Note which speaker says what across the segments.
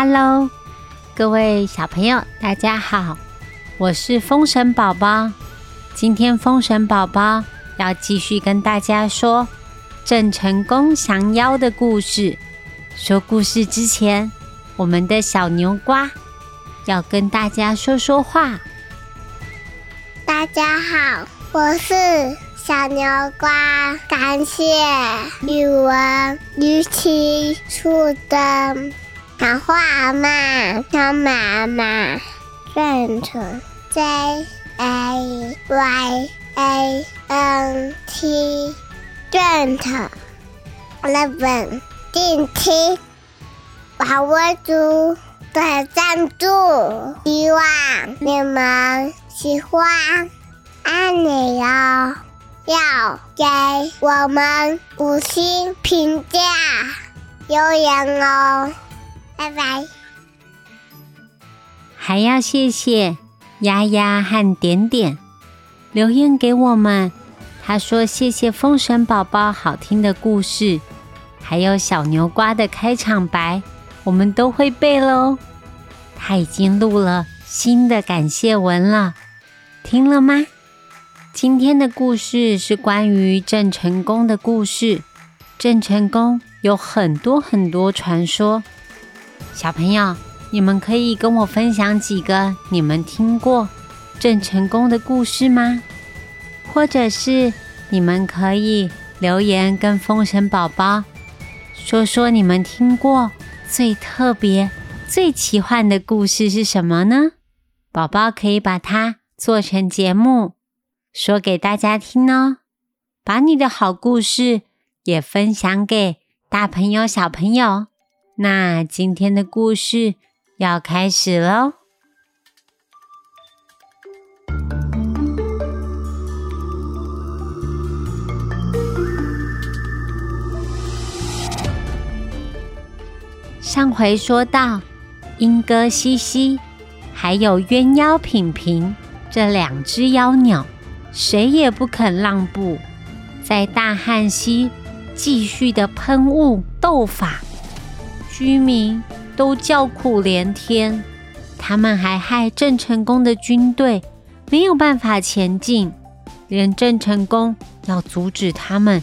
Speaker 1: Hello，各位小朋友，大家好，我是风神宝宝。今天风神宝宝要继续跟大家说郑成功降妖的故事。说故事之前，我们的小牛瓜要跟大家说说话。
Speaker 2: 大家好，我是小牛瓜，感谢语文语气树的小画妈小妈妈认成 J A Y A N T 认成 Eleven 定期把握住的赞助，希望你们。喜欢，爱你哦！要给我们五星评价，留言哦！拜拜。
Speaker 1: 还要谢谢丫丫和点点留言给我们。他说：“谢谢风神宝宝好听的故事，还有小牛瓜的开场白，我们都会背喽。”他已经录了新的感谢文了。听了吗？今天的故事是关于郑成功的故事。郑成功有很多很多传说，小朋友，你们可以跟我分享几个你们听过郑成功的故事吗？或者是你们可以留言跟风神宝宝说说你们听过最特别、最奇幻的故事是什么呢？宝宝可以把它。做成节目说给大家听哦，把你的好故事也分享给大朋友小朋友。那今天的故事要开始喽。上回说到，莺歌西西还有鸳鸯品品。这两只妖鸟，谁也不肯让步，在大汉溪继续的喷雾斗法，居民都叫苦连天。他们还害郑成功的军队没有办法前进，连郑成功要阻止他们，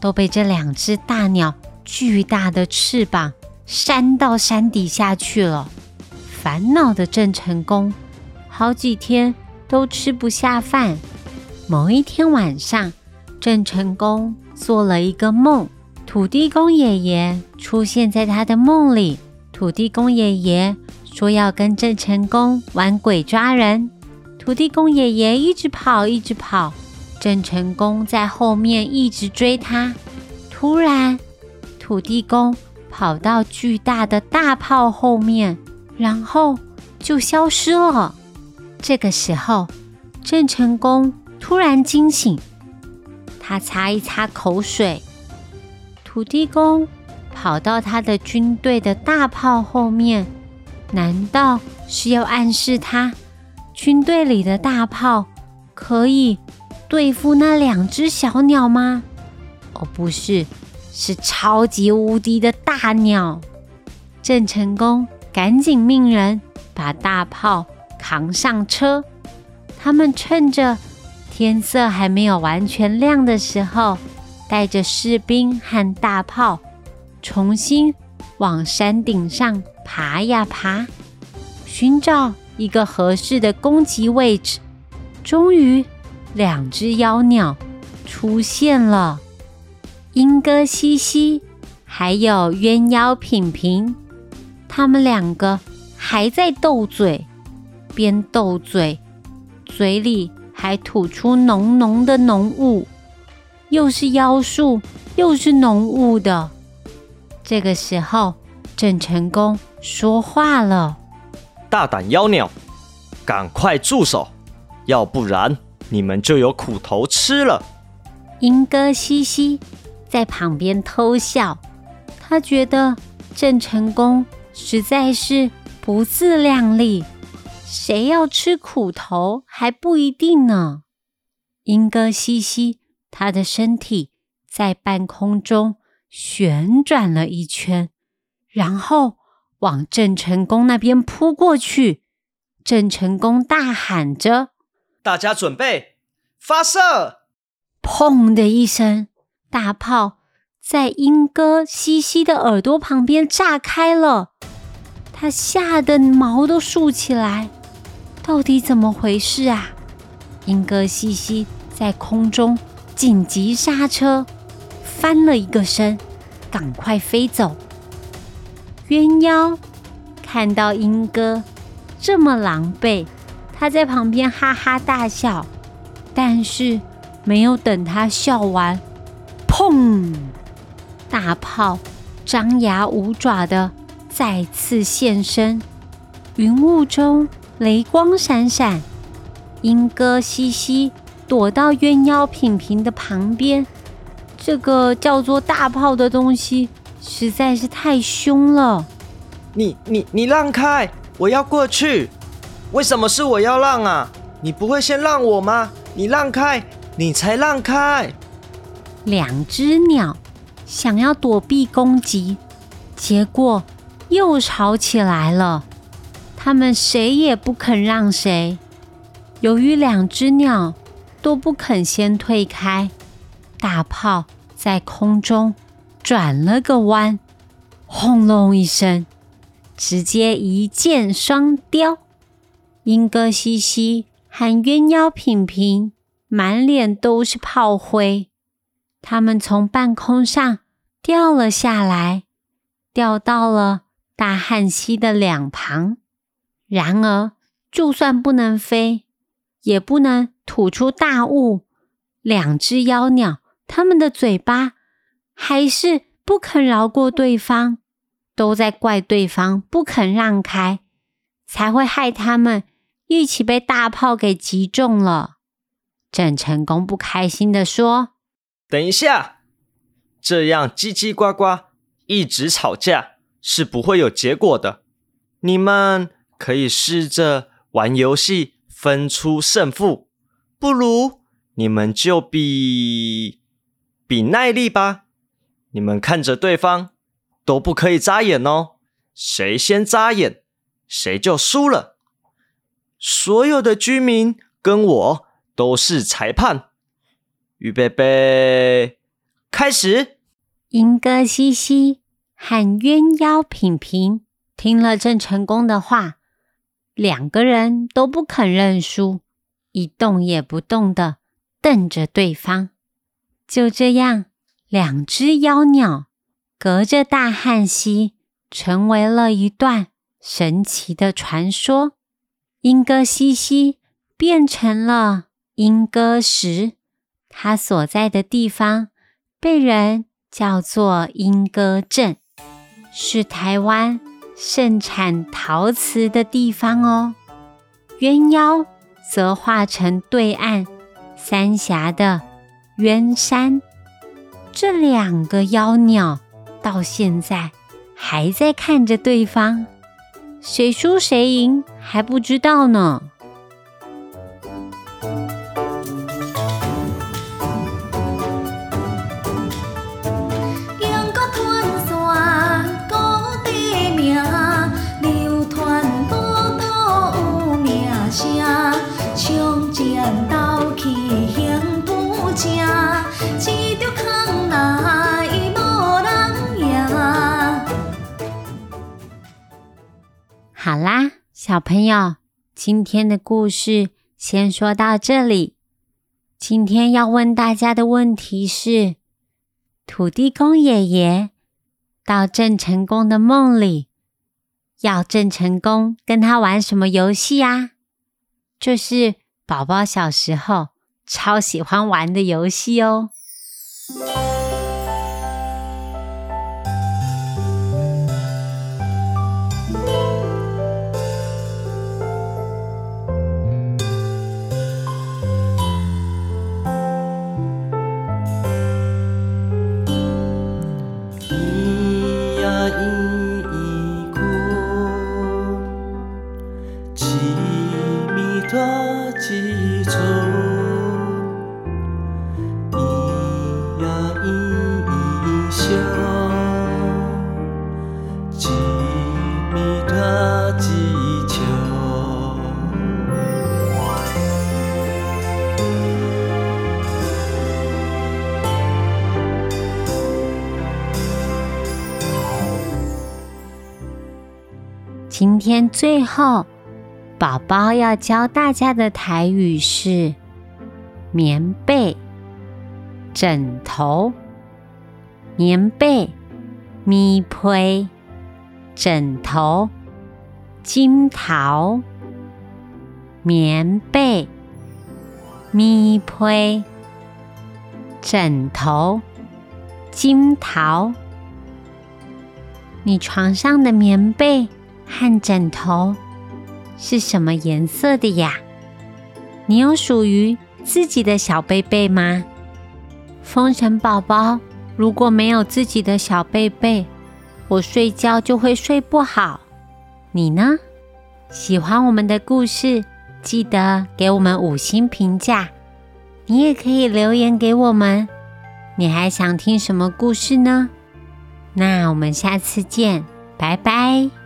Speaker 1: 都被这两只大鸟巨大的翅膀扇到山底下去了。烦恼的郑成功，好几天。都吃不下饭。某一天晚上，郑成功做了一个梦，土地公爷爷出现在他的梦里。土地公爷爷说要跟郑成功玩鬼抓人。土地公爷爷一直跑，一直跑，郑成功在后面一直追他。突然，土地公跑到巨大的大炮后面，然后就消失了。这个时候，郑成功突然惊醒，他擦一擦口水。土地公跑到他的军队的大炮后面，难道是要暗示他军队里的大炮可以对付那两只小鸟吗？哦，不是，是超级无敌的大鸟。郑成功赶紧命人把大炮。扛上车，他们趁着天色还没有完全亮的时候，带着士兵和大炮，重新往山顶上爬呀爬，寻找一个合适的攻击位置。终于，两只妖鸟出现了，莺歌西西还有鸳鸯品品，他们两个还在斗嘴。边斗嘴，嘴里还吐出浓浓的浓雾，又是妖术，又是浓雾的。这个时候，郑成功说话了：“
Speaker 3: 大胆妖鸟，赶快住手，要不然你们就有苦头吃了。”
Speaker 1: 莺歌嘻嘻在旁边偷笑，他觉得郑成功实在是不自量力。谁要吃苦头还不一定呢。莺歌西西，他的身体在半空中旋转了一圈，然后往郑成功那边扑过去。郑成功大喊着：“
Speaker 3: 大家准备发射！”
Speaker 1: 砰的一声，大炮在英哥西西的耳朵旁边炸开了，他吓得毛都竖起来。到底怎么回事啊？英哥西西在空中紧急刹车，翻了一个身，赶快飞走。鸳鸯看到英哥这么狼狈，他在旁边哈哈大笑，但是。没有等他笑完，砰！大炮张牙舞爪的再次现身，云雾中雷光闪闪。莺歌西西躲到鸳鸯品品的旁边，这个叫做大炮的东西实在是太凶了。
Speaker 3: 你你你让开！我要过去。为什么是我要让啊？你不会先让我吗？你让开！你才让开！
Speaker 1: 两只鸟想要躲避攻击，结果又吵起来了。他们谁也不肯让谁。由于两只鸟都不肯先退开，大炮在空中转了个弯，轰隆一声，直接一箭双雕。莺歌西西和鸳鸯品平。满脸都是炮灰，他们从半空上掉了下来，掉到了大汉溪的两旁。然而，就算不能飞，也不能吐出大雾。两只妖鸟，它们的嘴巴还是不肯饶过对方，都在怪对方不肯让开，才会害他们一起被大炮给击中了。郑成功不开心的说：“
Speaker 3: 等一下，这样叽叽呱呱一直吵架是不会有结果的。你们可以试着玩游戏分出胜负，不如你们就比比耐力吧。你们看着对方都不可以眨眼哦，谁先眨眼谁就输了。所有的居民跟我。”都是裁判，预备备，开始。
Speaker 1: 莺歌西西喊鸳鸯品品听了郑成功的话，两个人都不肯认输，一动也不动的瞪着对方。就这样，两只妖鸟隔着大汉溪，成为了一段神奇的传说。莺歌西西变成了。莺歌石，它所在的地方被人叫做莺歌镇，是台湾盛产陶瓷的地方哦。鸳鸯则化成对岸三峡的鸳山，这两个妖鸟到现在还在看着对方，谁输谁赢还不知道呢。好啦，小朋友，今天的故事先说到这里。今天要问大家的问题是：土地公爷爷到郑成功的梦里，要郑成功跟他玩什么游戏啊？就是宝宝小时候超喜欢玩的游戏哦。今天最后，宝宝要教大家的台语是：棉被、枕头、棉被、咪被、枕头、金桃、棉被、咪被、枕头、金桃。你床上的棉被和枕头是什么颜色的呀？你有属于自己的小被被吗？风尘宝宝，如果没有自己的小被被，我睡觉就会睡不好。你呢？喜欢我们的故事，记得给我们五星评价。你也可以留言给我们。你还想听什么故事呢？那我们下次见，拜拜。